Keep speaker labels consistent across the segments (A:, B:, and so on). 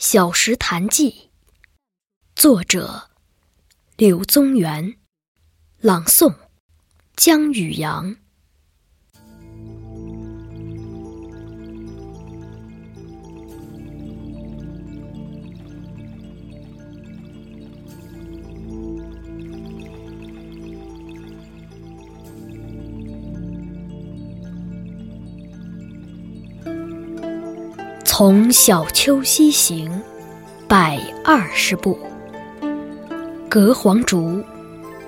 A: 小石潭记》，作者柳宗元，朗诵江宇阳。从小丘西行，百二十步。隔黄竹，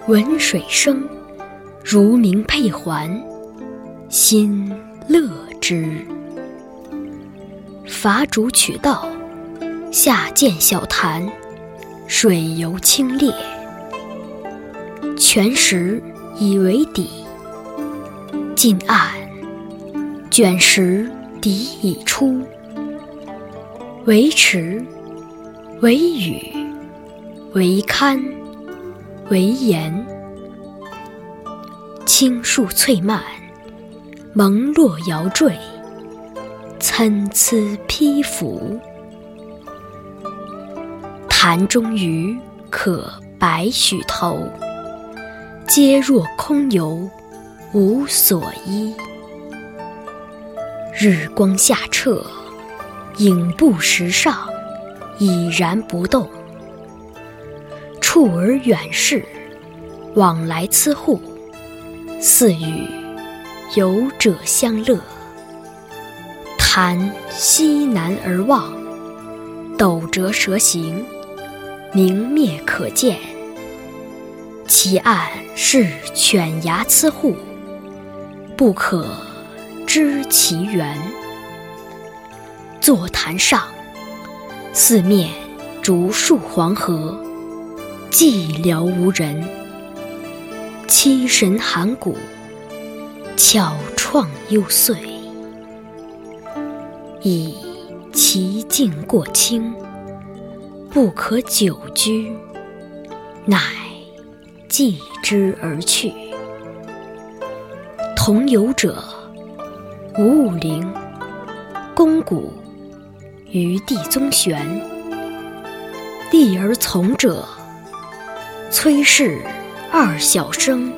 A: 闻水声，如鸣佩环，心乐之。伐竹取道，下见小潭，水游清冽。泉石以为底，近岸，卷石底已出。为池，为屿，为堪，为岩。青树翠蔓，蒙络摇缀，参差披拂。潭中鱼可百许头，皆若空游，无所依。日光下澈。影步石上，已然不动。处而远视，往来疵户，似与游者相乐。潭西南而望，斗折蛇形，明灭可见。其岸是犬牙此户，不可知其源。坐潭上，四面竹树黄河，寂寥无人。凄神寒骨，巧怆幽邃。以其境过清，不可久居，乃寄之而去。同游者，吴武陵、宫古。于地宗玄，立而从者，崔氏二小生，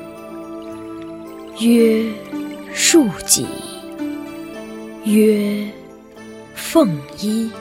A: 曰庶己，曰凤衣。